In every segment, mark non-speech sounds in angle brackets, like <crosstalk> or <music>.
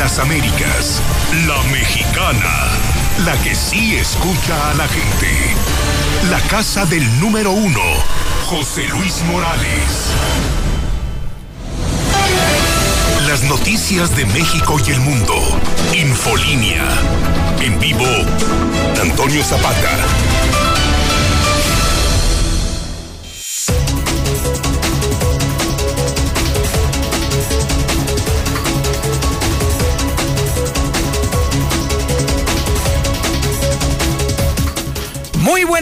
las Américas, la mexicana, la que sí escucha a la gente. La casa del número uno, José Luis Morales. Las noticias de México y el mundo. Infolínea. En vivo, Antonio Zapata.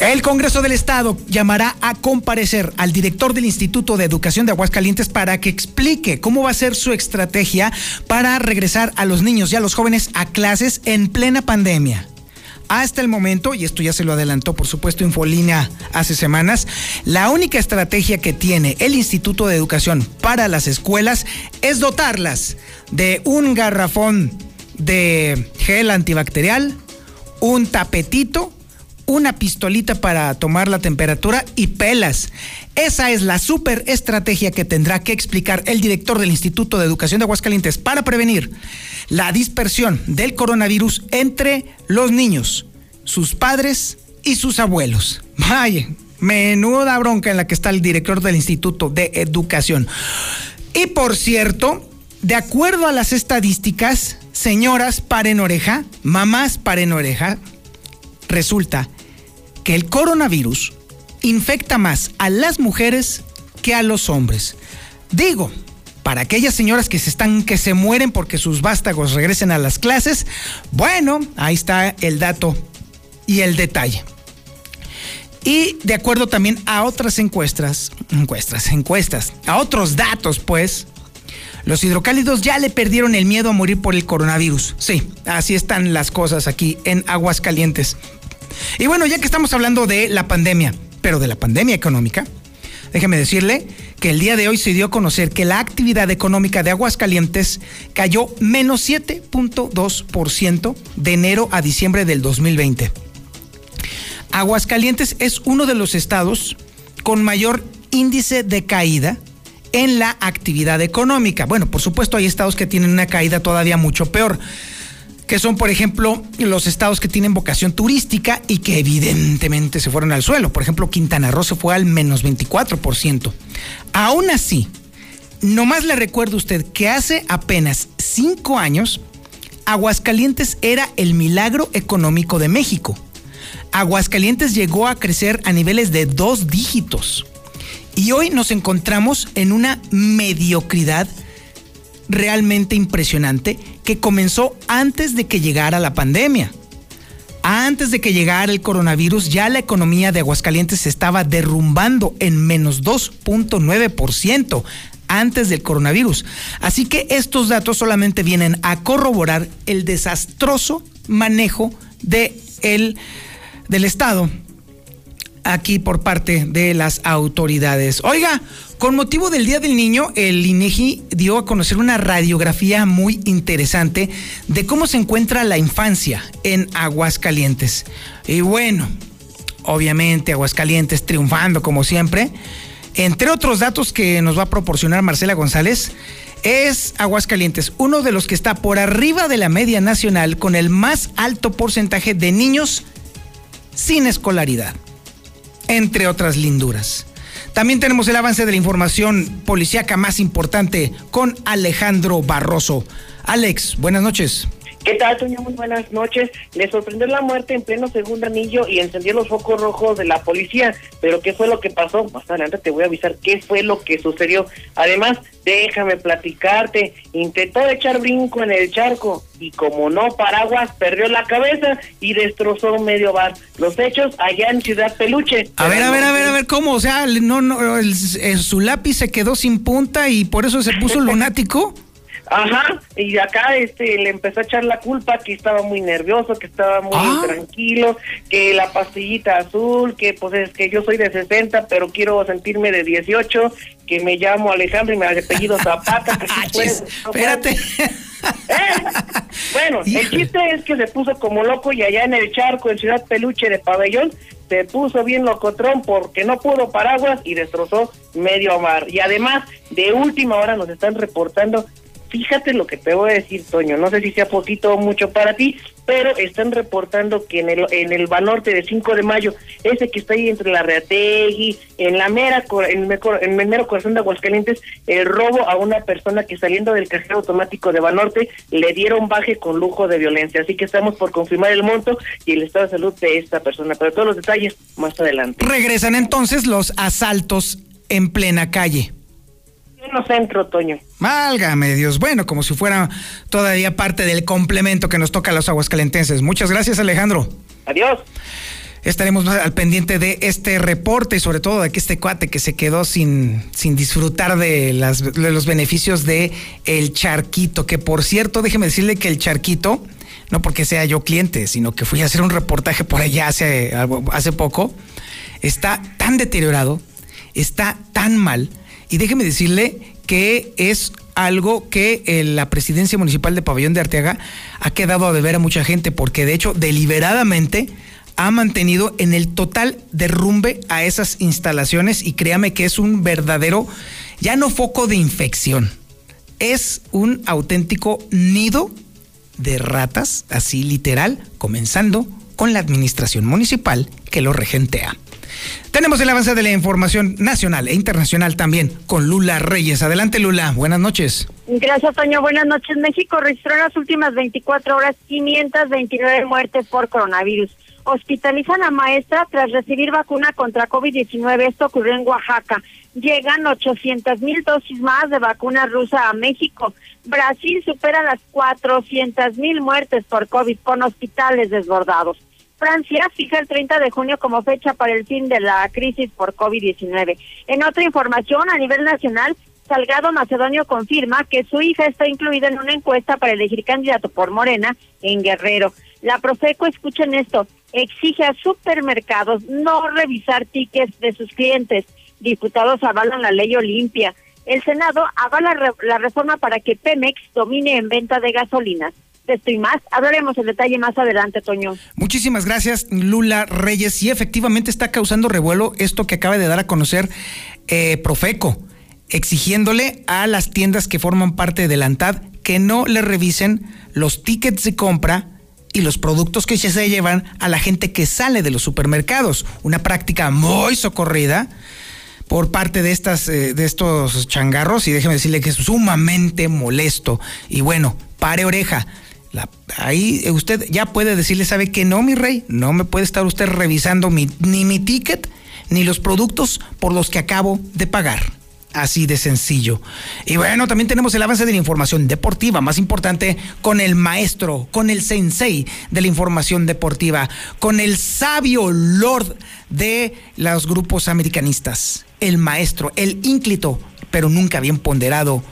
El Congreso del Estado llamará a comparecer al director del Instituto de Educación de Aguascalientes para que explique cómo va a ser su estrategia para regresar a los niños y a los jóvenes a clases en plena pandemia. Hasta el momento, y esto ya se lo adelantó por supuesto Infolínea hace semanas, la única estrategia que tiene el Instituto de Educación para las escuelas es dotarlas de un garrafón de gel antibacterial, un tapetito, una pistolita para tomar la temperatura y pelas. Esa es la super estrategia que tendrá que explicar el director del Instituto de Educación de Aguascalientes para prevenir la dispersión del coronavirus entre los niños, sus padres y sus abuelos. Vaya, menuda bronca en la que está el director del Instituto de Educación. Y por cierto, de acuerdo a las estadísticas, señoras, paren oreja, mamás, paren oreja, resulta que el coronavirus infecta más a las mujeres que a los hombres. Digo, para aquellas señoras que se están que se mueren porque sus vástagos regresen a las clases, bueno, ahí está el dato y el detalle. Y de acuerdo también a otras encuestas, encuestas, encuestas, a otros datos, pues, los hidrocálidos ya le perdieron el miedo a morir por el coronavirus. Sí, así están las cosas aquí en Aguascalientes. Y bueno, ya que estamos hablando de la pandemia, pero de la pandemia económica, déjeme decirle que el día de hoy se dio a conocer que la actividad económica de Aguascalientes cayó menos 7.2% de enero a diciembre del 2020. Aguascalientes es uno de los estados con mayor índice de caída en la actividad económica. Bueno, por supuesto hay estados que tienen una caída todavía mucho peor que son, por ejemplo, los estados que tienen vocación turística y que evidentemente se fueron al suelo. Por ejemplo, Quintana Roo se fue al menos 24%. Aún así, nomás le recuerdo a usted que hace apenas cinco años, Aguascalientes era el milagro económico de México. Aguascalientes llegó a crecer a niveles de dos dígitos. Y hoy nos encontramos en una mediocridad realmente impresionante que comenzó antes de que llegara la pandemia. Antes de que llegara el coronavirus, ya la economía de Aguascalientes se estaba derrumbando en menos 2.9% antes del coronavirus. Así que estos datos solamente vienen a corroborar el desastroso manejo de el, del Estado aquí por parte de las autoridades. Oiga, con motivo del Día del Niño, el INEGI dio a conocer una radiografía muy interesante de cómo se encuentra la infancia en Aguascalientes. Y bueno, obviamente Aguascalientes triunfando como siempre. Entre otros datos que nos va a proporcionar Marcela González, es Aguascalientes, uno de los que está por arriba de la media nacional con el más alto porcentaje de niños sin escolaridad entre otras linduras. También tenemos el avance de la información policíaca más importante con Alejandro Barroso. Alex, buenas noches. ¿Qué tal, Toño? Muy buenas noches. Le sorprendió la muerte en pleno segundo anillo y encendió los focos rojos de la policía. Pero ¿qué fue lo que pasó? Más adelante te voy a avisar qué fue lo que sucedió. Además, déjame platicarte. Intentó echar brinco en el charco y como no paraguas, perdió la cabeza y destrozó medio bar. Los hechos allá en Ciudad Peluche. A ver, a ver, a ver, a ver, ¿cómo? O sea, no, no, su lápiz se quedó sin punta y por eso se puso <laughs> lunático. Ajá, y acá este le empezó a echar la culpa que estaba muy nervioso, que estaba muy Ah. tranquilo, que la pastillita azul, que pues es que yo soy de 60, pero quiero sentirme de 18, que me llamo Alejandro y me apellido <laughs> Zapata, que sí Ah, puede, chis, no puede. espérate. ¿Eh? Bueno, el chiste es que se puso como loco y allá en el charco, en Ciudad Peluche de Pabellón, se puso bien locotrón porque no pudo paraguas y destrozó medio mar. Y además, de última hora nos están reportando, fíjate lo que te voy a decir, Toño, no sé si sea poquito o mucho para ti, pero están reportando que en el, en el Banorte de 5 de mayo, ese que está ahí entre la Reategui, en la mera, en el mero corazón de Aguascalientes, el robo a una persona que saliendo del cajero automático de Banorte le dieron baje con lujo de violencia. Así que estamos por confirmar el monto y el estado de salud de esta persona. Pero todos los detalles más adelante. Regresan entonces los asaltos en plena calle. Pleno centro, Toño. Válgame Dios. Bueno, como si fuera todavía parte del complemento que nos toca a los aguascalentenses. Muchas gracias, Alejandro. Adiós. Estaremos más al pendiente de este reporte y sobre todo de que este cuate que se quedó sin, sin disfrutar de, las, de los beneficios de el charquito, que por cierto, déjeme decirle que el charquito, no porque sea yo cliente, sino que fui a hacer un reportaje por allá hace, hace poco, está tan deteriorado, está tan mal, y déjeme decirle que es algo que eh, la presidencia municipal de Pabellón de Arteaga ha quedado a deber a mucha gente, porque de hecho deliberadamente ha mantenido en el total derrumbe a esas instalaciones y créame que es un verdadero, ya no foco de infección, es un auténtico nido de ratas, así literal, comenzando con la administración municipal que lo regentea. Tenemos el avance de la información nacional e internacional también con Lula Reyes. Adelante Lula, buenas noches. Gracias, Toño. Buenas noches. México registró en las últimas 24 horas 529 muertes por coronavirus. Hospitalizan a maestra tras recibir vacuna contra COVID-19. Esto ocurrió en Oaxaca. Llegan 800 mil dosis más de vacuna rusa a México. Brasil supera las 400 mil muertes por COVID con hospitales desbordados. Francia fija el 30 de junio como fecha para el fin de la crisis por COVID-19. En otra información, a nivel nacional, Salgado Macedonio confirma que su hija está incluida en una encuesta para elegir candidato por Morena en Guerrero. La Profeco, escuchen esto, exige a supermercados no revisar tickets de sus clientes. Diputados avalan la ley Olimpia. El Senado avala la reforma para que Pemex domine en venta de gasolinas. Esto y más, hablaremos en detalle más adelante, Toño. Muchísimas gracias, Lula Reyes. Y efectivamente está causando revuelo esto que acaba de dar a conocer eh, Profeco, exigiéndole a las tiendas que forman parte de la ANTAD que no le revisen los tickets de compra y los productos que se llevan a la gente que sale de los supermercados. Una práctica muy socorrida por parte de estas eh, de estos changarros y déjeme decirle que es sumamente molesto y bueno pare oreja Ahí eh, usted ya puede decirle sabe que no mi rey no me puede estar usted revisando mi- ni mi ticket ni los productos por los que acabo de pagar Así de sencillo. Y bueno, también tenemos el avance de la información deportiva, más importante, con el maestro, con el sensei de la información deportiva, con el sabio lord de los grupos americanistas, el maestro, el ínclito, pero nunca bien ponderado,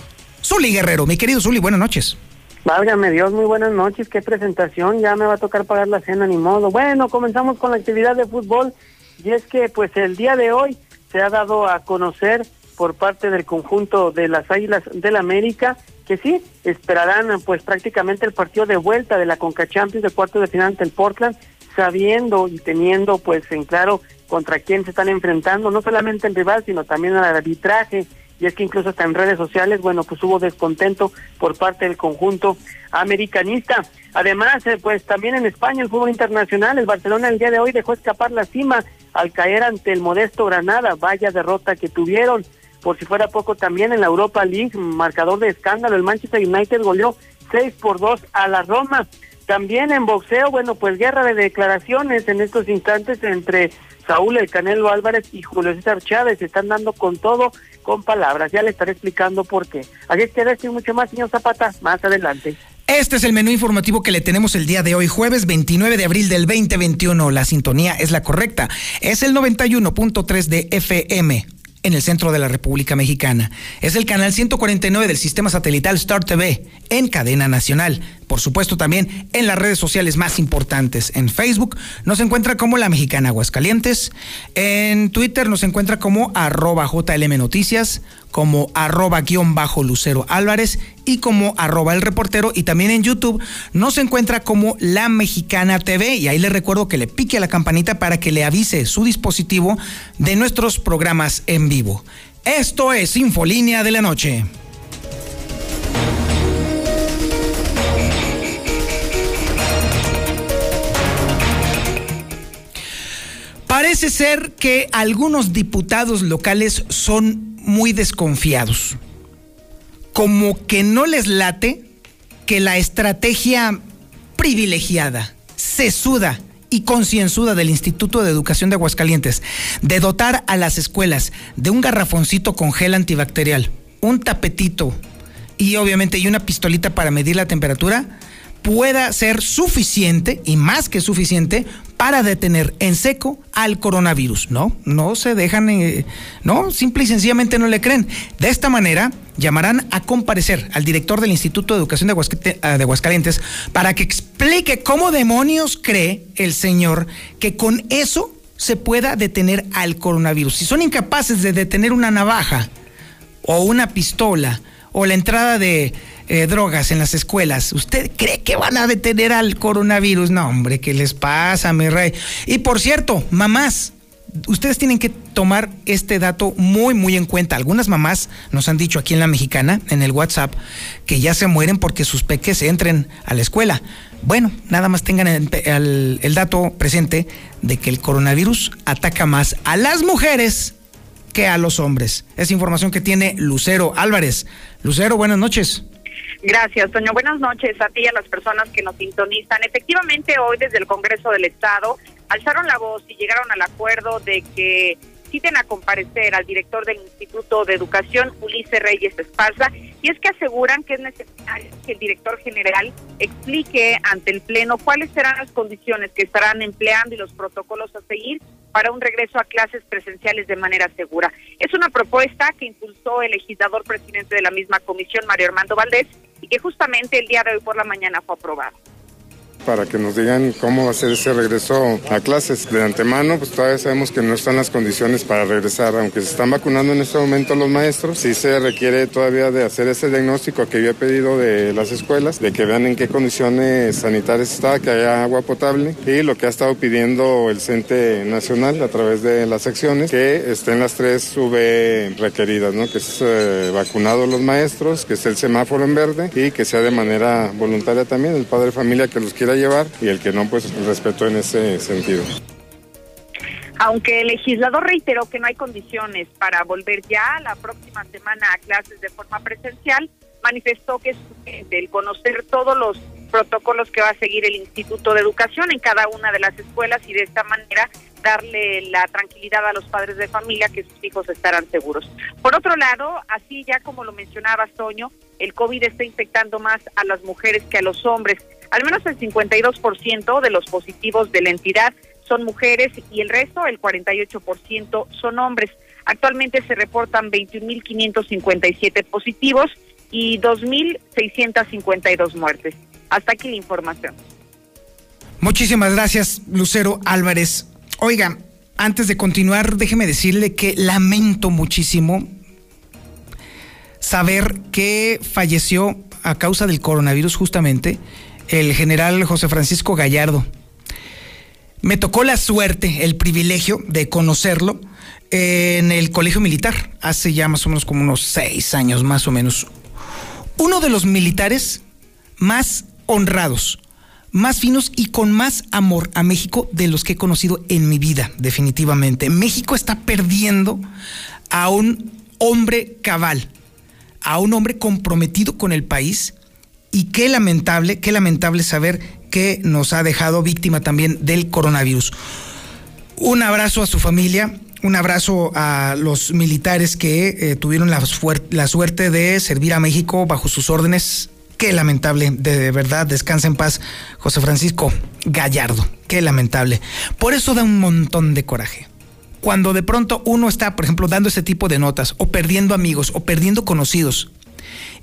Zuli Guerrero. Mi querido Zuli, buenas noches. Válgame Dios, muy buenas noches, qué presentación, ya me va a tocar pagar la cena, ni modo. Bueno, comenzamos con la actividad de fútbol y es que pues el día de hoy se ha dado a conocer por parte del conjunto de las Águilas del América que sí, esperarán pues prácticamente el partido de vuelta de la Conca Champions de cuarto de final ante el Portland, sabiendo y teniendo pues en claro contra quién se están enfrentando, no solamente el rival, sino también al arbitraje, y es que incluso hasta en redes sociales, bueno, pues hubo descontento por parte del conjunto americanista. Además, eh, pues también en España el fútbol internacional, el Barcelona el día de hoy dejó escapar la cima al caer ante el modesto Granada, vaya derrota que tuvieron. Por si fuera poco también en la Europa League, marcador de escándalo, el Manchester United goleó 6 por 2 a la Roma. También en boxeo, bueno, pues guerra de declaraciones en estos instantes entre Saúl El Canelo Álvarez y Julio César Chávez. Están dando con todo, con palabras. Ya le estaré explicando por qué. Así es que de esto y mucho más, señor Zapata, más adelante. Este es el menú informativo que le tenemos el día de hoy, jueves 29 de abril del 2021. La sintonía es la correcta. Es el 91.3 de FM en el centro de la República Mexicana. Es el canal 149 del sistema satelital Star TV en cadena nacional. Por supuesto también en las redes sociales más importantes. En Facebook nos encuentra como La Mexicana Aguascalientes. En Twitter nos encuentra como arroba JLM Noticias, como arroba guion bajo Lucero Álvarez y como arroba el reportero. Y también en YouTube nos encuentra como La Mexicana TV. Y ahí le recuerdo que le pique a la campanita para que le avise su dispositivo de nuestros programas en vivo. Esto es Infolínea de la Noche. Parece ser que algunos diputados locales son muy desconfiados. Como que no les late que la estrategia privilegiada, sesuda y concienzuda del Instituto de Educación de Aguascalientes de dotar a las escuelas de un garrafoncito con gel antibacterial, un tapetito y obviamente y una pistolita para medir la temperatura, pueda ser suficiente y más que suficiente para detener en seco al coronavirus. No, no se dejan, eh, no, simple y sencillamente no le creen. De esta manera, llamarán a comparecer al director del Instituto de Educación de, ah, Aguascalientes para que explique cómo demonios cree el señor que con eso se pueda detener al coronavirus. Si son incapaces de detener una navaja o una pistola o la entrada de eh, drogas en las escuelas, ¿usted cree que van a detener al coronavirus? No, hombre, ¿qué les pasa, mi rey? Y por cierto, mamás, ustedes tienen que tomar este dato muy, muy en cuenta. Algunas mamás nos han dicho aquí en la mexicana, en el WhatsApp, que ya se mueren porque sus peques entren a la escuela. Bueno, nada más tengan el, el dato presente de que el coronavirus ataca más a las mujeres a los hombres. Es información que tiene Lucero Álvarez. Lucero, buenas noches. Gracias, Toño. Buenas noches a ti y a las personas que nos sintonizan. Efectivamente, hoy desde el Congreso del Estado alzaron la voz y llegaron al acuerdo de que citen a comparecer al director del Instituto de Educación, Ulises Reyes Esparza, y es que aseguran que es necesario que el director general explique ante el Pleno cuáles serán las condiciones que estarán empleando y los protocolos a seguir para un regreso a clases presenciales de manera segura. Es una propuesta que impulsó el legislador presidente de la misma comisión, Mario Armando Valdés, y que justamente el día de hoy por la mañana fue aprobado para que nos digan cómo va a ser ese regreso a clases. De antemano, pues todavía sabemos que no están las condiciones para regresar, aunque se están vacunando en este momento los maestros, sí se requiere todavía de hacer ese diagnóstico que yo he pedido de las escuelas, de que vean en qué condiciones sanitarias está, que haya agua potable y lo que ha estado pidiendo el CENTE Nacional a través de las secciones, que estén las tres V requeridas, ¿no? que es eh, vacunado los maestros, que esté el semáforo en verde y que sea de manera voluntaria también el padre de familia que los quiera llevar y el que no, pues respeto en ese sentido. Aunque el legislador reiteró que no hay condiciones para volver ya la próxima semana a clases de forma presencial, manifestó que es el conocer todos los protocolos que va a seguir el Instituto de Educación en cada una de las escuelas y de esta manera darle la tranquilidad a los padres de familia que sus hijos estarán seguros. Por otro lado, así ya como lo mencionaba Toño, el COVID está infectando más a las mujeres que a los hombres. Al menos el 52% de los positivos de la entidad son mujeres y el resto, el 48%, son hombres. Actualmente se reportan 21.557 positivos y 2.652 muertes. Hasta aquí la información. Muchísimas gracias, Lucero Álvarez. Oiga, antes de continuar, déjeme decirle que lamento muchísimo saber que falleció a causa del coronavirus justamente el general José Francisco Gallardo. Me tocó la suerte, el privilegio de conocerlo en el colegio militar, hace ya más o menos como unos seis años más o menos. Uno de los militares más honrados, más finos y con más amor a México de los que he conocido en mi vida, definitivamente. México está perdiendo a un hombre cabal, a un hombre comprometido con el país y qué lamentable, qué lamentable saber que nos ha dejado víctima también del coronavirus. Un abrazo a su familia, un abrazo a los militares que eh, tuvieron la, suerte de servir a México bajo sus órdenes. Qué lamentable, de verdad, descansa en paz, José Francisco Gallardo. Qué lamentable. Por eso da un montón de coraje cuando de pronto uno está, por ejemplo, dando ese tipo de notas, o perdiendo amigos, o perdiendo conocidos,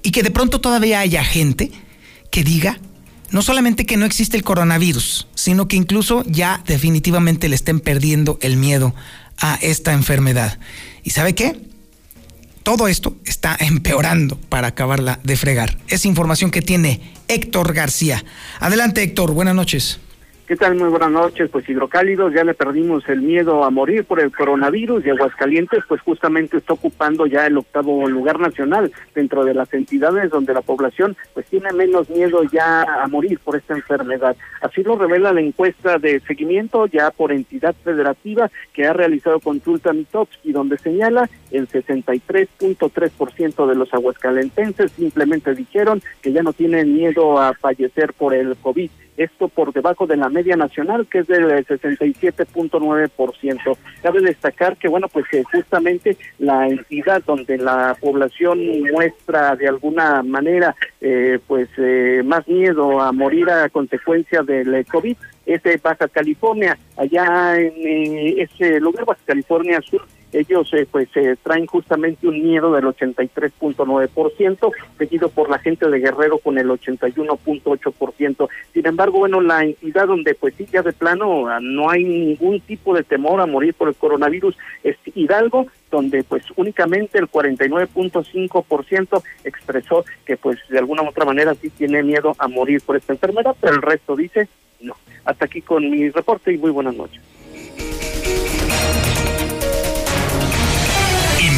y que de pronto todavía haya gente que diga no solamente que no existe el coronavirus, sino que incluso ya definitivamente le estén perdiendo el miedo a esta enfermedad. ¿Y sabe qué? Todo esto está <laughs> empeorando para acabarla de fregar. Es información que tiene Héctor García. Adelante Héctor, buenas noches. ¿Qué tal? Muy buenas noches. Pues hidrocálidos, ya le perdimos el miedo a morir por el coronavirus y Aguascalientes pues justamente está ocupando ya el octavo lugar nacional dentro de las entidades donde la población pues tiene menos miedo ya a morir por esta enfermedad. Así lo revela la encuesta de seguimiento ya por entidad federativa que ha realizado consulta Mitops y donde señala el 63.3% de los aguascalentenses simplemente dijeron que ya no tienen miedo a fallecer por el COVID esto por debajo de la media nacional, que es del 67.9%. Cabe destacar que, bueno, pues justamente la entidad donde la población muestra de alguna manera, eh, pues, eh, más miedo a morir a consecuencia del COVID es de Baja California. Allá en eh, ese lugar, Baja California Sur, ellos eh, pues eh, traen justamente un miedo del 83.9%, seguido por la gente de Guerrero con el 81.8%. Sin embargo, bueno, la entidad donde pues sí ya de plano ah, no hay ningún tipo de temor a morir por el coronavirus es Hidalgo, donde pues únicamente el 49.5% expresó que pues de alguna u otra manera sí tiene miedo a morir por esta enfermedad, pero el resto dice no. Hasta aquí con mi reporte y muy buenas noches.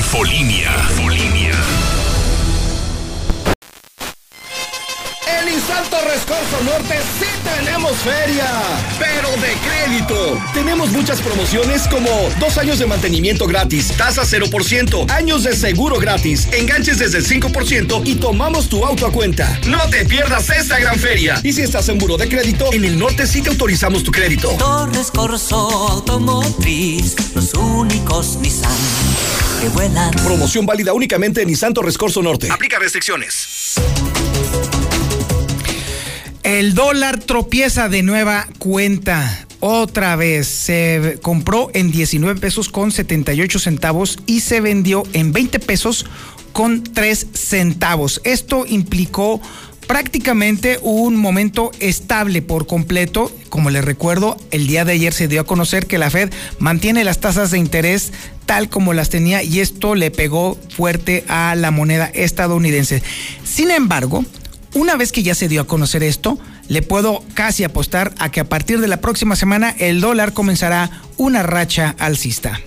Infolinia. Infolinia. En Insalto Rescorso Norte sí tenemos feria, pero de crédito. Tenemos muchas promociones como dos años de mantenimiento gratis, tasa 0%, años de seguro gratis, enganches desde el 5% y tomamos tu auto a cuenta. No te pierdas esta gran feria. Y si estás en buro de crédito, en el norte sí te autorizamos tu crédito. Torres Corso Automotriz, los únicos Nissan que vuelan. Promoción válida únicamente en Nissan Torres Corso Norte. Aplica restricciones. El dólar tropieza de nueva cuenta. Otra vez se compró en 19 pesos con 78 centavos y se vendió en 20 pesos con 3 centavos. Esto implicó prácticamente un momento estable por completo. Como les recuerdo, el día de ayer se dio a conocer que la Fed mantiene las tasas de interés tal como las tenía y esto le pegó fuerte a la moneda estadounidense. Sin embargo, una vez que ya se dio a conocer esto, le puedo casi apostar a que a partir de la próxima semana el dólar comenzará una racha alcista.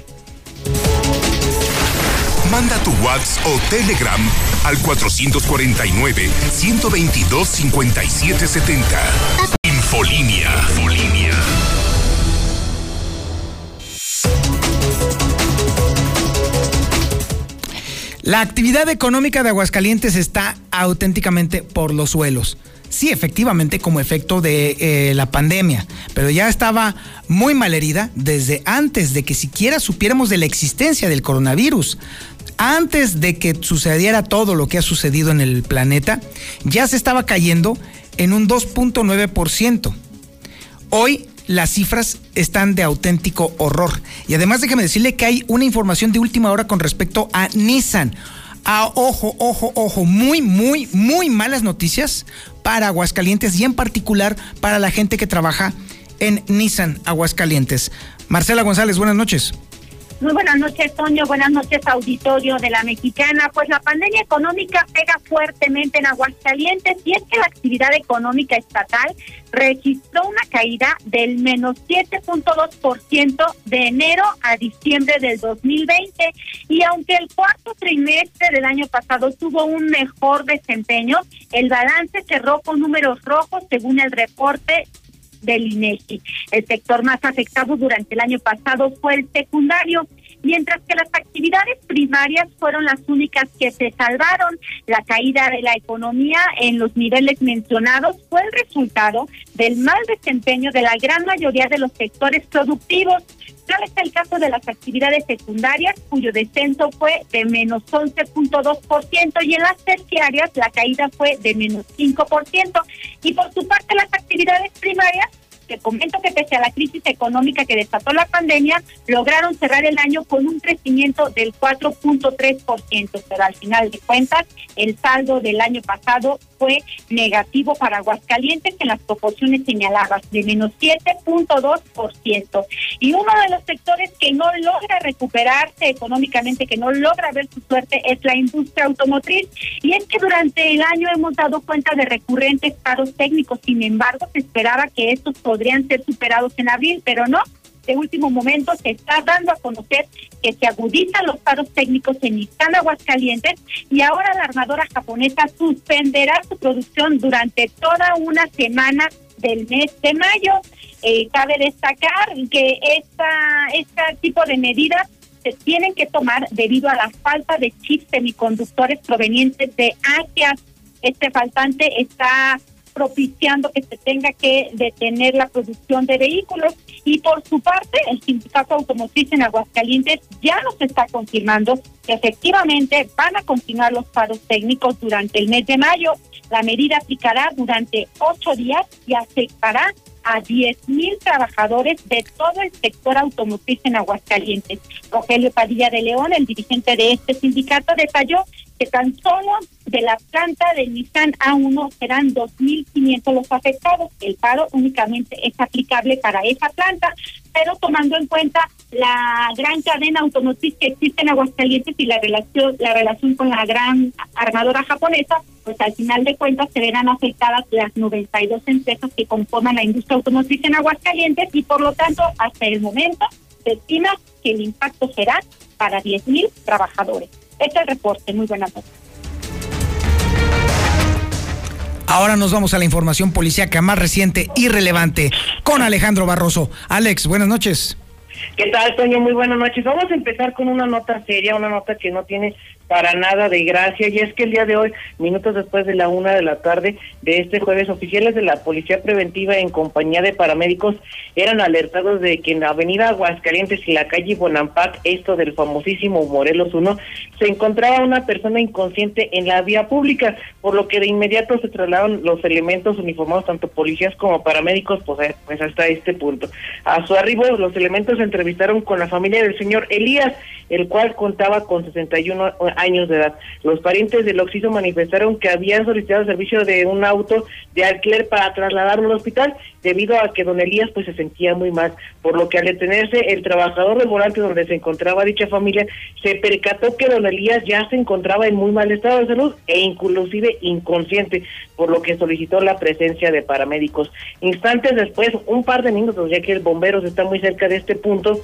Manda tu WhatsApp o Telegram al 449-122-5770. Infolinia. Infolinia. La actividad económica de Aguascalientes está auténticamente por los suelos. Sí, efectivamente, como efecto de eh, la pandemia, pero ya estaba muy malherida desde antes de que siquiera supiéramos de la existencia del coronavirus. Antes de que sucediera todo lo que ha sucedido en el planeta, ya se estaba cayendo en un 2.9%. Hoy las cifras están de auténtico horror. Y además déjeme decirle que hay una información de última hora con respecto a Nissan. A ojo, ojo, ojo, muy, muy, muy malas noticias para Aguascalientes y en particular para la gente que trabaja en Nissan Aguascalientes. Marcela González, buenas noches. Muy buenas noches, Toño. Buenas noches, auditorio de la Mexicana. Pues la pandemia económica pega fuertemente en Aguascalientes y es que la actividad económica estatal registró una caída del menos 7.2% de enero a diciembre del 2020 y aunque el cuarto trimestre del año pasado tuvo un mejor desempeño, el balance cerró con números rojos según el reporte del INEGI. El sector más afectado durante el año pasado fue el secundario, mientras que las actividades primarias fueron las únicas que se salvaron. La caída de la economía en los niveles mencionados fue el resultado del mal desempeño de la gran mayoría de los sectores productivos. Tal es el caso de las actividades secundarias, cuyo descenso fue de menos 11.2%, y en las terciarias la caída fue de menos 5%. Y por su parte, las actividades primarias Comento que pese a la crisis económica que desató la pandemia, lograron cerrar el año con un crecimiento del 4.3%, pero al final de cuentas, el saldo del año pasado fue negativo para Aguascalientes en las proporciones señaladas de menos 7.2%. Y uno de los sectores que no logra recuperarse económicamente, que no logra ver su suerte, es la industria automotriz. Y es que durante el año hemos dado cuenta de recurrentes paros técnicos. Sin embargo, se esperaba que estos podrían ser superados en abril, pero no. De último momento se está dando a conocer que se agudizan los paros técnicos en Nissan Aguascalientes y ahora la armadora japonesa suspenderá su producción durante toda una semana del mes de mayo. Eh, cabe destacar que esta, este tipo de medidas se tienen que tomar debido a la falta de chips semiconductores provenientes de Asia. Este faltante está propiciando que se tenga que detener la producción de vehículos. Y por su parte, el Sindicato Automotriz en Aguascalientes ya nos está confirmando que efectivamente van a continuar los paros técnicos durante el mes de mayo. La medida aplicará durante ocho días y afectará a 10 mil trabajadores de todo el sector automotriz en Aguascalientes. Rogelio Padilla de León, el dirigente de este sindicato, detalló que tan solo de la planta de Nissan A1 serán 2.500 los afectados. El paro únicamente es aplicable para esa planta, pero tomando en cuenta la gran cadena automotriz que existe en Aguascalientes y la relación, la relación con la gran armadora japonesa, pues al final de cuentas se verán afectadas las 92 empresas que conforman la industria automotriz en Aguascalientes y por lo tanto hasta el momento se estima que el impacto será para 10.000 trabajadores. Este es el reporte. Muy buenas noches. Ahora nos vamos a la información policíaca más reciente y relevante con Alejandro Barroso. Alex, buenas noches. ¿Qué tal, Toño? Muy buenas noches. Vamos a empezar con una nota seria, una nota que no tiene para nada de gracia y es que el día de hoy, minutos después de la una de la tarde de este jueves, oficiales de la Policía Preventiva en compañía de paramédicos eran alertados de que en la avenida Aguascalientes y la calle Bonampak, esto del famosísimo Morelos 1, se encontraba una persona inconsciente en la vía pública, por lo que de inmediato se trasladaron los elementos uniformados, tanto policías como paramédicos, pues, pues hasta este punto. A su arribo, los elementos se entrevistaron con la familia del señor Elías, el cual contaba con 61 años de edad. Los parientes del Oxiso manifestaron que habían solicitado servicio de un auto de alquiler para trasladarlo al hospital debido a que don Elías pues se sentía muy mal, por lo que al detenerse el trabajador del volante donde se encontraba dicha familia se percató que don Elías ya se encontraba en muy mal estado de salud e inclusive inconsciente, por lo que solicitó la presencia de paramédicos. Instantes después, un par de minutos, ya que el bombero está muy cerca de este punto,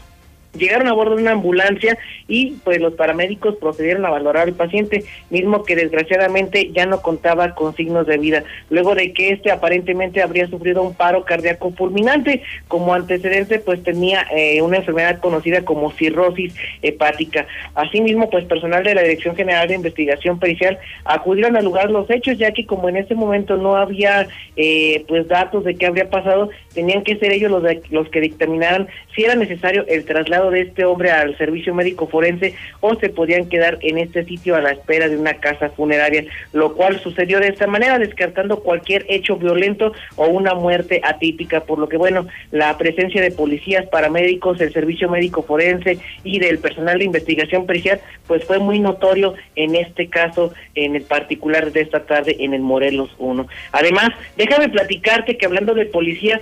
Llegaron a bordo de una ambulancia y pues los paramédicos procedieron a valorar al paciente, mismo que desgraciadamente ya no contaba con signos de vida, luego de que este aparentemente habría sufrido un paro cardíaco fulminante. Como antecedente pues tenía eh, una enfermedad conocida como cirrosis hepática. Asimismo pues personal de la Dirección General de Investigación Pericial acudieron al lugar los hechos, ya que como en ese momento no había eh, pues datos de qué habría pasado, tenían que ser ellos los, los que dictaminaran si era necesario el traslado de este hombre al servicio médico forense o se podían quedar en este sitio a la espera de una casa funeraria, lo cual sucedió de esta manera, descartando cualquier hecho violento o una muerte atípica, por lo que bueno, la presencia de policías, paramédicos, el servicio médico forense y del personal de investigación pericial, pues fue muy notorio en este caso, en el particular de esta tarde en el Morelos 1. Además, déjame platicarte que hablando de policías,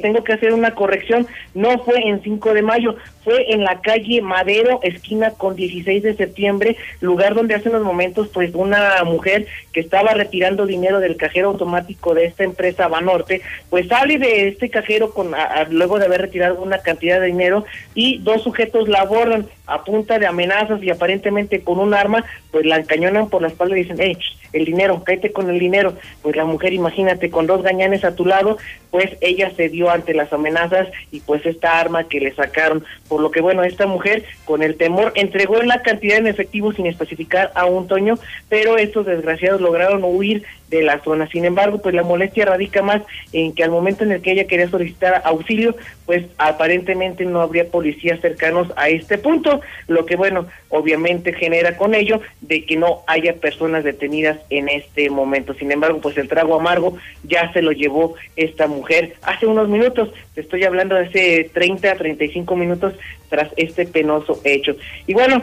tengo que hacer una corrección, no fue en 5 de mayo, fue en la calle Madero, esquina con 16 de septiembre, lugar donde hace unos momentos pues una mujer que estaba retirando dinero del cajero automático de esta empresa Banorte, pues sale de este cajero con luego de haber retirado una cantidad de dinero y dos sujetos la abordan a punta de amenazas y aparentemente con un arma, pues la encañonan por la espalda y dicen, hey, el dinero, cállate con el dinero. Pues la mujer, imagínate, con dos gañanes a tu lado, pues ella se dio ante las amenazas y pues esta arma que le sacaron. Por lo que bueno, esta mujer con el temor entregó la cantidad en efectivo sin especificar a un Toño, pero estos desgraciados lograron huir de la zona. Sin embargo, pues la molestia radica más en que al momento en el que ella quería solicitar auxilio, pues aparentemente no habría policías cercanos a este punto, lo que bueno, obviamente genera con ello de que no haya personas detenidas en este momento. Sin embargo, pues el trago amargo ya se lo llevó esta mujer hace unos minutos, te estoy hablando de hace 30 a 35 minutos tras este penoso hecho. Y bueno,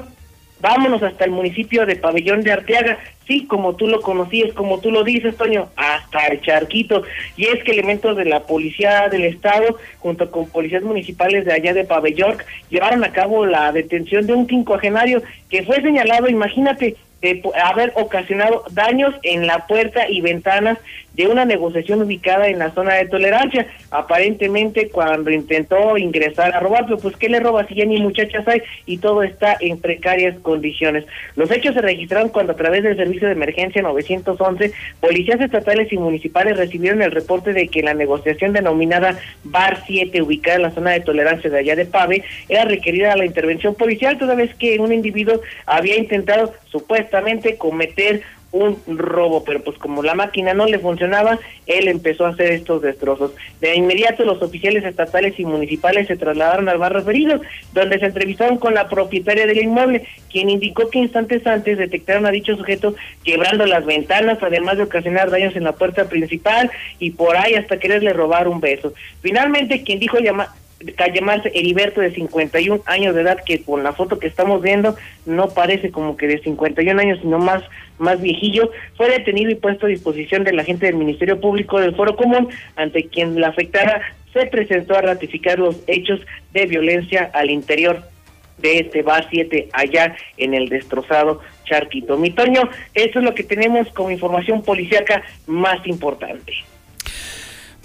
vámonos hasta el municipio de Pabellón de Arteaga, sí, como tú lo conocías, como tú lo dices, Toño, hasta el charquito. Y es que elementos de la policía del estado, junto con policías municipales de allá de Pabellón, llevaron a cabo la detención de un quincuagenario que fue señalado, imagínate, de haber ocasionado daños en la puerta y ventanas de una negociación ubicada en la zona de tolerancia. Aparentemente cuando intentó ingresar a robar, pues ¿qué le roba si ya ni muchachas hay y todo está en precarias condiciones? Los hechos se registraron cuando a través del servicio de emergencia 911, policías estatales y municipales recibieron el reporte de que la negociación denominada Bar 7, ubicada en la zona de tolerancia de allá de Pave, era requerida la intervención policial toda vez que un individuo había intentado supuestamente cometer un robo, pero pues como la máquina no le funcionaba, él empezó a hacer estos destrozos. De inmediato los oficiales estatales y municipales se trasladaron al bar referido, donde se entrevistaron con la propietaria del inmueble, quien indicó que instantes antes detectaron a dicho sujeto quebrando las ventanas, además de ocasionar daños en la puerta principal y por ahí hasta quererle robar un beso. Finalmente, quien dijo llamar llamarse Heriberto de 51 años de edad, que con la foto que estamos viendo no parece como que de 51 años, sino más, más viejillo, fue detenido y puesto a disposición de la gente del Ministerio Público del Foro Común, ante quien la afectada se presentó a ratificar los hechos de violencia al interior de este bar 7 allá en el destrozado Charquito. Mi Toño, eso es lo que tenemos como información policíaca más importante.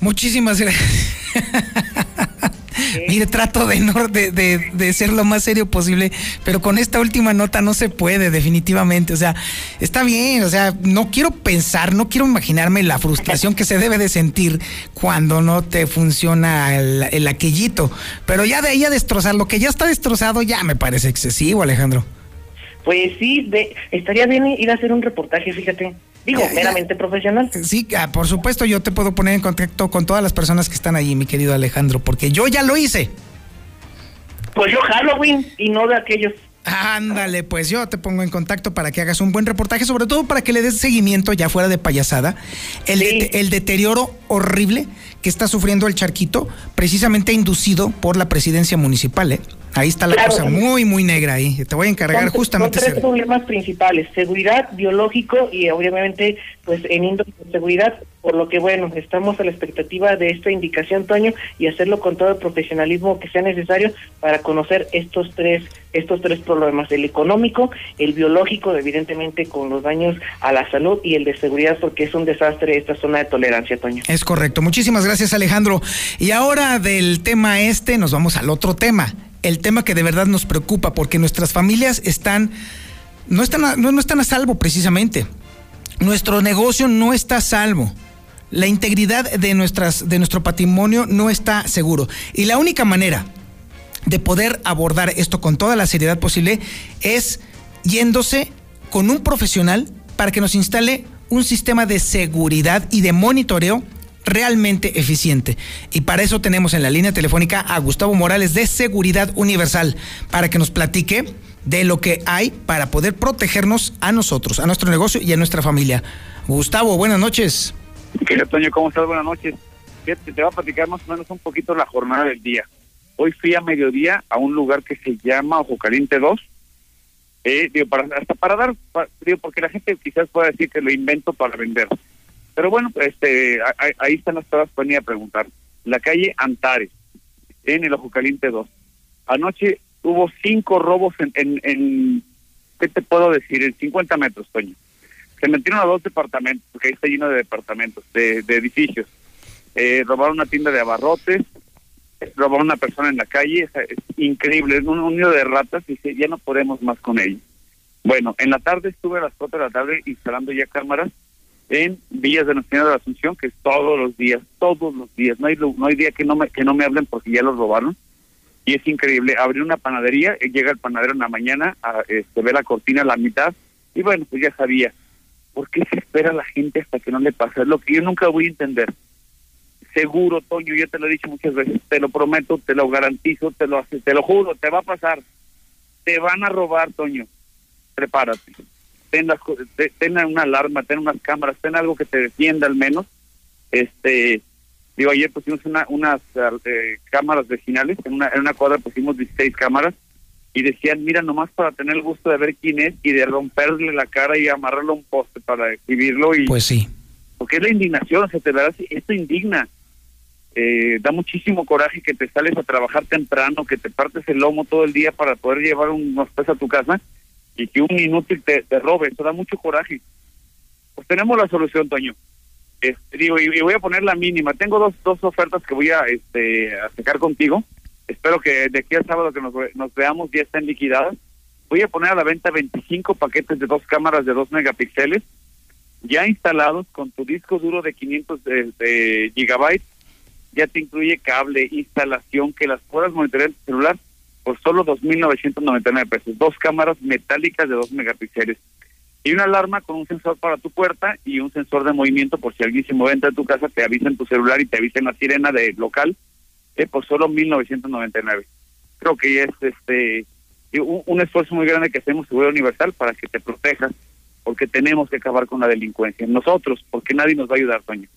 Muchísimas gracias. <laughs> Mire, trato de, no, de, de, ser lo más serio posible, pero con esta última nota no se puede, definitivamente. O sea, está bien, o sea, no quiero pensar, no quiero imaginarme la frustración que se debe de sentir cuando no te funciona el, el aquellito. Pero ya de ahí a destrozar lo que ya está destrozado, ya me parece excesivo, Alejandro. Pues sí, de, estaría bien ir a hacer un reportaje, fíjate. Digo, meramente profesional. Sí, ah, por supuesto, yo te puedo poner en contacto con todas las personas que están allí, mi querido Alejandro, porque yo ya lo hice. Pues yo Halloween y no de aquellos. Ándale, pues yo te pongo en contacto para que hagas un buen reportaje, sobre todo para que le des seguimiento ya fuera de payasada, el, el deterioro horrible que está sufriendo el charquito, precisamente inducido por la presidencia municipal, ¿eh? Ahí está la cosa muy, muy negra ahí. Te voy a encargar justamente. Son tres problemas principales: seguridad, biológico y obviamente, pues en índole de seguridad. Por lo que, bueno, estamos a la expectativa de esta indicación, Toño, y hacerlo con todo el profesionalismo que sea necesario para conocer estos tres, estos tres problemas: el económico, el biológico, evidentemente con los daños a la salud y el de seguridad, porque es un desastre esta zona de tolerancia, Toño. Es correcto. Muchísimas gracias, Alejandro. Y ahora del tema este, nos vamos al otro tema el tema que de verdad nos preocupa, porque nuestras familias están, no están, a, no, están a salvo precisamente. Nuestro negocio no está a salvo. La integridad de, nuestras, de nuestro patrimonio no está seguro. Y la única manera de poder abordar esto con toda la seriedad posible es yéndose con un profesional para que nos instale un sistema de seguridad y de monitoreo realmente eficiente. Y para eso tenemos en la línea telefónica a Gustavo Morales de Seguridad Universal, para que nos platique de lo que hay para poder protegernos a nosotros, a nuestro negocio y a nuestra familia. Gustavo, buenas noches. Querido Toño, ¿cómo estás? Buenas noches. Fíjate, te voy a platicar más o menos un poquito la jornada del día. Hoy fui a mediodía a un lugar que se llama Ojo Caliente 2. Eh, digo, para, hasta para dar, digo, porque la gente quizás pueda decir que lo invento para vender. Pero bueno, este, ahí están las pruebas para a preguntar. La calle Antares, en el Ojo Caliente 2. Anoche hubo cinco robos en, en, ¿qué te puedo decir? En 50 metros, Toño. Se metieron a dos departamentos, porque ahí está lleno de departamentos, de, edificios. Eh, robaron una tienda de abarrotes, robaron una persona en la calle, es, increíble, es un, un nido de ratas y ya no podemos más con ello. Bueno, en la tarde estuve a las 4 de la tarde instalando ya cámaras en Villas de Nuestra Señora de la Asunción, que es todos los días, todos los días. No hay, no hay día que no me, que no me hablen porque ya los robaron. Y es increíble. Abrí una panadería, eh, llega el panadero en la mañana, a, este, ve la cortina a la mitad, y bueno, pues ya sabía. ¿Por qué se espera la gente hasta que no le pase? Es lo que yo nunca voy a entender. Seguro, Toño, ya te lo he dicho muchas veces, te lo prometo, te lo garantizo, te lo, te lo juro, te va a pasar. Te van a robar, Toño. Prepárate ten, una alarma, ten unas cámaras, ten algo que te defienda al menos. Este, Digo, ayer pusimos una, unas eh, cámaras vecinales, en una, en una cuadra pusimos 16 cámaras y decían, mira, nomás para tener el gusto de ver quién es y de romperle la cara y amarrarlo a un poste para exhibirlo. Y, pues sí. Porque es la indignación, se te verá, esto indigna. Eh, da muchísimo coraje que te sales a trabajar temprano, que te partes el lomo todo el día para poder llevar unos pesos a tu casa y que un inútil te, te robe. Eso da mucho coraje. Pues tenemos la solución, Toño. Este, digo, y, voy a poner la mínima. Tengo dos, dos ofertas que voy a, este, a sacar contigo. Espero que de aquí al sábado que nos, nos veamos ya estén liquidadas. Voy a poner a la venta 25 paquetes de dos cámaras de 2 megapíxeles ya instalados con tu disco duro de 500 de, gigabytes. Ya te incluye cable, instalación, que las puedas monitorear en tu celular por solo 2.999 pesos. Dos cámaras metálicas de 2 megapíxeles y una alarma con un sensor para tu puerta y un sensor de movimiento por si alguien se mueve dentro de tu casa, te avisa en tu celular y te avisa en la sirena de local por solo 1999. Creo que es este un, esfuerzo muy grande que hacemos Seguro Universal para que te protejas, porque tenemos que acabar con la delincuencia. Nosotros, porque nadie nos va a ayudar, Toño.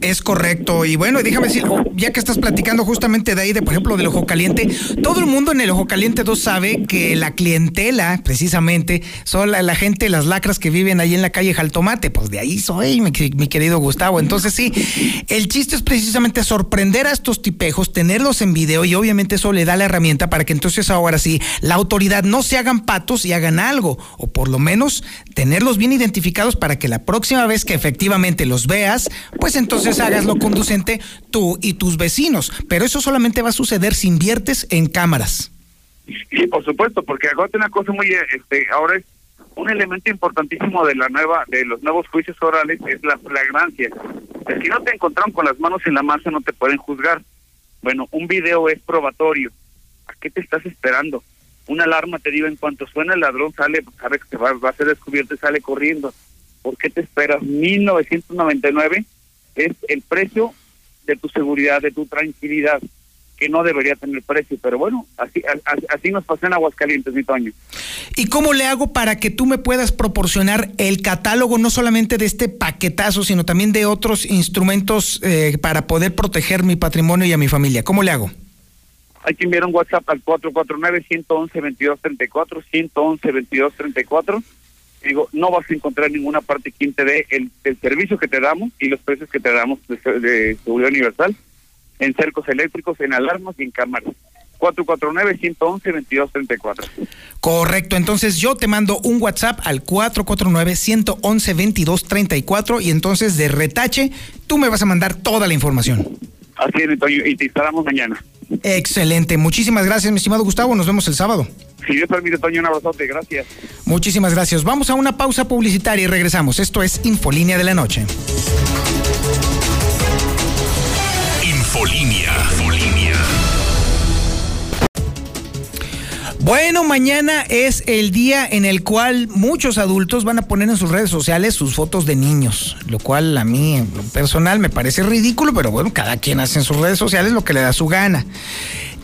Es correcto. Y bueno, déjame decir, ya que estás platicando justamente de ahí, de por ejemplo, del Ojo Caliente, todo el mundo en el Ojo Caliente 2 sabe que la clientela, precisamente, son la, gente, las lacras que viven ahí en la calle Jaltomate. Pues de ahí soy, mi, mi, querido Gustavo. Entonces, sí, el chiste es precisamente sorprender a estos tipejos, tenerlos en video y obviamente eso le da la herramienta para que entonces ahora sí la autoridad no se hagan patos y hagan algo, o por lo menos tenerlos bien identificados para que la próxima vez que efectivamente los veas, pues entonces hagas lo conducente tú y tus vecinos. Pero eso solamente va a suceder si inviertes en cámaras. Sí, por supuesto, porque acuérdate una cosa muy, este, ahora es un elemento importantísimo de la nueva, de los nuevos juicios orales es la flagrancia. Si no te encontraron con las manos en la masa, no te pueden juzgar. Bueno, un video es probatorio. ¿A qué te estás esperando? Una alarma te digo, en cuanto suena el ladrón, sale, sabe que va, va a ser descubierto y sale corriendo. ¿Por qué te esperas? 1999 es el precio de tu seguridad, de tu tranquilidad, que no debería tener precio, pero bueno, así, así nos pasó en Aguascalientes, mi Toño. ¿Y cómo le hago para que tú me puedas proporcionar el catálogo, no solamente de este paquetazo, sino también de otros instrumentos eh, para poder proteger mi patrimonio y a mi familia? ¿Cómo le hago? Hay que enviar un WhatsApp al 449-111-2234, 111-2234 digo, no vas a encontrar en ninguna parte quien te dé el, servicio que te damos y los precios que te damos de, seguridad universal en cercos eléctricos, en alarmas y en cámaras. 449-111-2234. Correcto, entonces yo te mando un WhatsApp al 449-111-2234 y entonces de retache tú me vas a mandar toda la información. Así es, y te instalamos mañana. Excelente, muchísimas gracias, mi estimado Gustavo, nos vemos el sábado. Si Dios permite, Toño, un abrazote, gracias. Muchísimas gracias. Vamos a una pausa publicitaria y regresamos. Esto es Infolínea de la Noche. Infolínea, Infolínea. Bueno, mañana es el día en el cual muchos adultos van a poner en sus redes sociales sus fotos de niños, lo cual a mí en lo personal me parece ridículo, pero bueno, cada quien hace en sus redes sociales lo que le da su gana.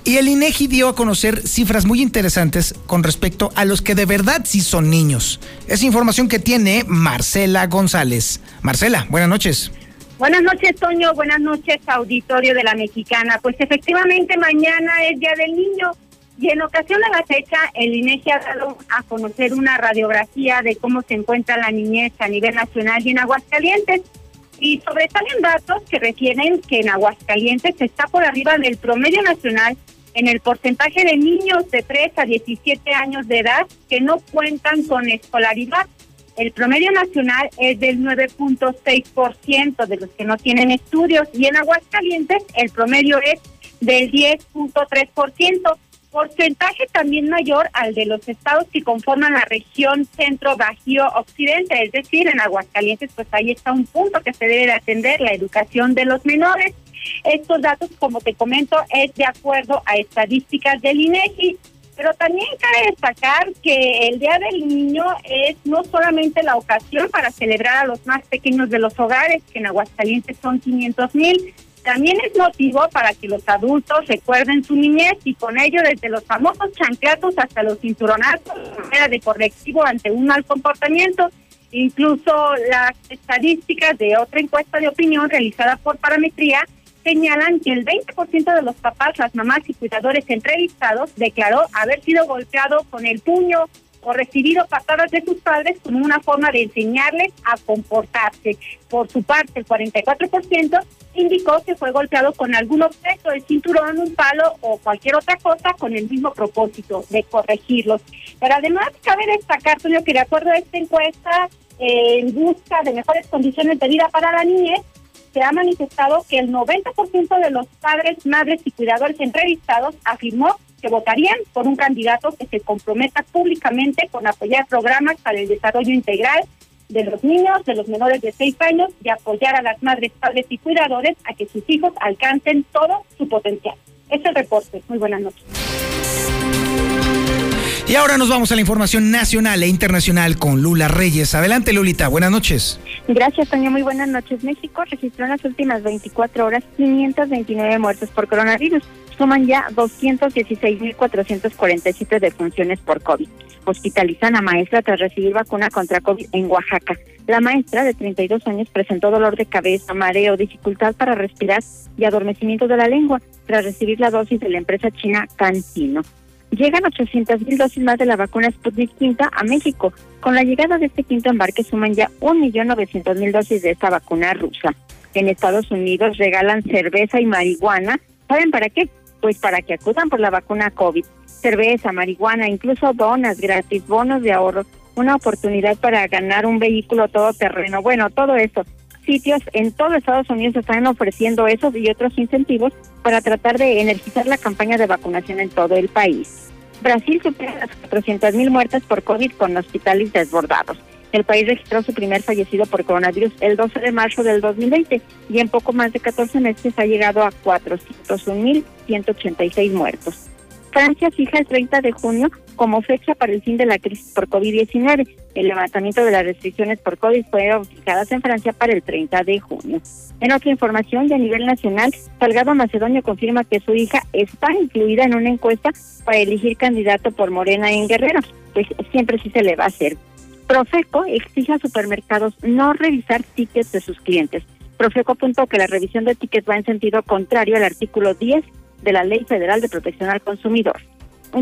Y el INEGI dio a conocer cifras muy interesantes con respecto a los que de verdad sí son niños. Es información que tiene Marcela González. Marcela, buenas noches. Buenas noches, Toño. Buenas noches, auditorio de la Mexicana. Pues efectivamente, mañana es Día del Niño y en ocasión de la fecha, el INEGI ha dado a conocer una radiografía de cómo se encuentra la niñez a nivel nacional y en Aguascalientes. Y sobresalen datos que refieren que en Aguascalientes está por arriba del promedio nacional en el porcentaje de niños de 3 a 17 años de edad que no cuentan con escolaridad. El promedio nacional es del 9.6% de los que no tienen estudios y en Aguascalientes el promedio es del 10.3%, porcentaje también mayor al de los estados que conforman la región centro bajío occidente, es decir, en Aguascalientes pues ahí está un punto que se debe de atender, la educación de los menores. Estos datos, como te comento, es de acuerdo a estadísticas del INEGI, pero también cabe destacar que el Día del Niño es no solamente la ocasión para celebrar a los más pequeños de los hogares, que en Aguascalientes son 500 mil, también es motivo para que los adultos recuerden su niñez y con ello desde los famosos chanclatos hasta los cinturonazos, de correctivo ante un mal comportamiento, incluso las estadísticas de otra encuesta de opinión realizada por Parametría señalan que el 20% de los papás, las mamás y cuidadores entrevistados declaró haber sido golpeado con el puño o recibido patadas de sus padres como una forma de enseñarles a comportarse. Por su parte, el 44% indicó que fue golpeado con algún objeto, el cinturón, un palo o cualquier otra cosa con el mismo propósito de corregirlos. Pero además cabe destacar, Toño, que de acuerdo a esta encuesta, eh, en busca de mejores condiciones de vida para la niñez, se ha manifestado que el 90% de los padres, madres y cuidadores entrevistados afirmó que votarían por un candidato que se comprometa públicamente con apoyar programas para el desarrollo integral de los niños, de los menores de 6 años y apoyar a las madres, padres y cuidadores a que sus hijos alcancen todo su potencial. Ese es el reporte. Muy buenas noches. Y ahora nos vamos a la información nacional e internacional con Lula Reyes. Adelante, Lulita. Buenas noches. Gracias, Toño. Muy buenas noches. México registró en las últimas 24 horas 529 muertes por coronavirus. Suman ya 216.447 defunciones por COVID. Hospitalizan a maestra tras recibir vacuna contra COVID en Oaxaca. La maestra de 32 años presentó dolor de cabeza, mareo, dificultad para respirar y adormecimiento de la lengua tras recibir la dosis de la empresa china CanSino. Llegan 800 mil dosis más de la vacuna Sputnik V a México. Con la llegada de este quinto embarque suman ya 1.900.000 dosis de esta vacuna rusa. En Estados Unidos regalan cerveza y marihuana. ¿Saben para qué? Pues para que acudan por la vacuna COVID. Cerveza, marihuana, incluso donas gratis, bonos de ahorro, una oportunidad para ganar un vehículo todoterreno. Bueno, todo eso. Sitios en todo Estados Unidos están ofreciendo esos y otros incentivos para tratar de energizar la campaña de vacunación en todo el país. Brasil supera las 400 mil muertes por COVID con hospitales desbordados. El país registró su primer fallecido por coronavirus el 12 de marzo del 2020 y en poco más de 14 meses ha llegado a 401.186 muertos. Francia fija el 30 de junio como fecha para el fin de la crisis por COVID-19. El levantamiento de las restricciones por COVID fueron fijadas en Francia para el 30 de junio. En otra información y a nivel nacional, Salgado Macedonio confirma que su hija está incluida en una encuesta para elegir candidato por Morena en Guerrero. Pues siempre sí se le va a hacer. Profeco exige a supermercados no revisar tickets de sus clientes. Profeco apuntó que la revisión de tickets va en sentido contrario al artículo 10 de la Ley Federal de Protección al Consumidor.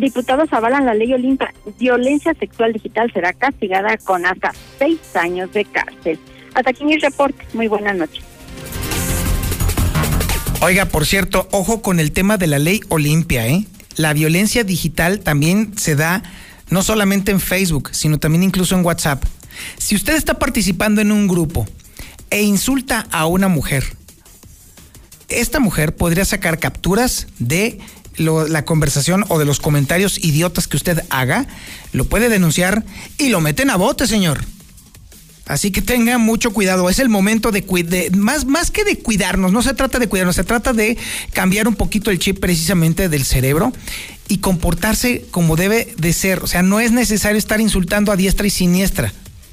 Diputados avalan la ley Olimpa. Violencia sexual digital será castigada con hasta seis años de cárcel. Hasta aquí mi reporte. Muy buenas noches. Oiga, por cierto, ojo con el tema de la ley Olimpia, ¿eh? La violencia digital también se da no solamente en Facebook, sino también incluso en WhatsApp. Si usted está participando en un grupo e insulta a una mujer, esta mujer podría sacar capturas de la conversación o de los comentarios idiotas que usted haga, lo puede denunciar y lo meten a bote, señor. Así que tenga mucho cuidado. Es el momento de, de, más, más que de cuidarnos, no se trata de cuidarnos, se trata de cambiar un poquito el chip precisamente del cerebro y comportarse como debe de ser. O sea, no es necesario estar insultando a diestra y siniestra,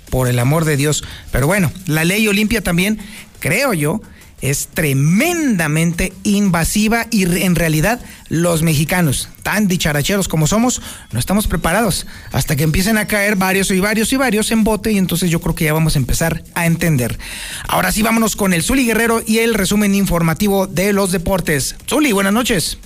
por el amor de Dios. Pero bueno, la ley Olimpia también, creo yo, es tremendamente invasiva y en realidad los mexicanos, tan dicharacheros como somos, no estamos preparados hasta que empiecen a caer varios y varios y varios en bote y entonces yo creo que ya vamos a empezar a entender. Ahora sí, vámonos con el Zuli Guerrero y el resumen informativo de los deportes. Zuli, buenas noches.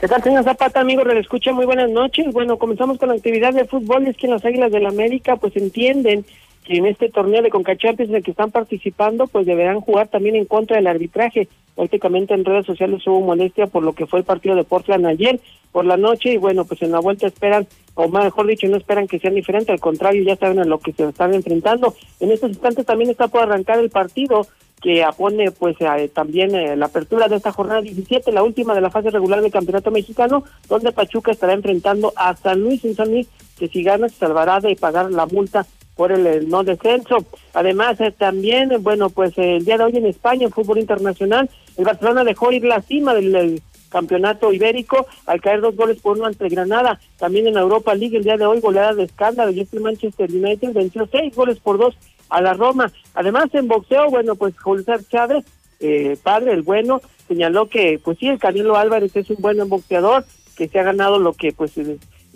¿Qué tal, señor Zapata, amigo? Escucha, muy buenas noches. Bueno, comenzamos con la actividad de fútbol. Es que las Águilas del la América pues entienden que en este torneo de Concachampions en el que están participando, pues deberán jugar también en contra del arbitraje. Prácticamente en redes sociales hubo molestia por lo que fue el partido de Portland ayer por la noche y bueno, pues en la vuelta esperan, o mejor dicho, no esperan que sean diferentes, al contrario, ya saben a lo que se están enfrentando. En estos instantes también está por arrancar el partido que apone pues también eh, la apertura de esta jornada 17, la última de la fase regular del Campeonato Mexicano, donde Pachuca estará enfrentando a San Luis en San Luis, que si gana se salvará de pagar la multa por el, no descenso. Además, eh, también, bueno, pues el día de hoy en España, en fútbol internacional, el Barcelona dejó ir la cima del, campeonato ibérico al caer dos goles por uno ante Granada. También en Europa League el día de hoy goleada de escándalo y este Manchester United venció seis goles por dos a la Roma. Además en boxeo, bueno, pues José Chávez, eh, padre, el bueno, señaló que pues sí, el Canelo Álvarez es un buen boxeador, que se ha ganado lo que pues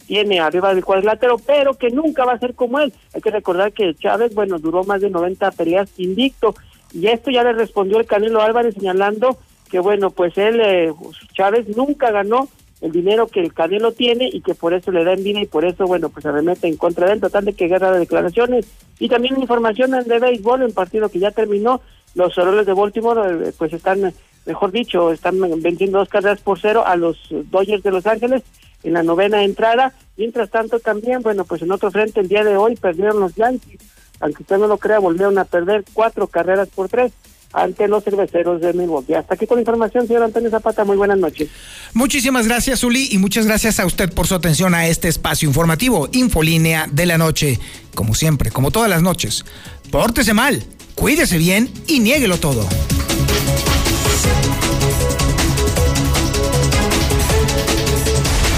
tiene arriba del cuadrilátero, pero que nunca va a ser como él. Hay que recordar que Chávez, bueno, duró más de 90 peleas invicto, y esto ya le respondió el Canelo Álvarez señalando que bueno, pues él, eh, Chávez, nunca ganó el dinero que el Canelo tiene y que por eso le da envidia y por eso, bueno, pues se remete en contra de él, total de que guerra de declaraciones. Y también información de béisbol, en partido que ya terminó, los Orioles de Baltimore, eh, pues están, mejor dicho, están venciendo dos carreras por cero a los Dodgers de Los Ángeles en la novena entrada. Mientras tanto, también, bueno, pues en otro frente, el día de hoy perdieron los Yankees. Aunque usted no lo crea, volvieron a perder cuatro carreras por tres ante los cerveceros de Milwaukee. Hasta aquí con la información, señor Antonio Zapata. Muy buenas noches. Muchísimas gracias, Uli, y muchas gracias a usted por su atención a este espacio informativo, Infolínea de la Noche. Como siempre, como todas las noches, pórtese mal, cuídese bien y niéguelo todo.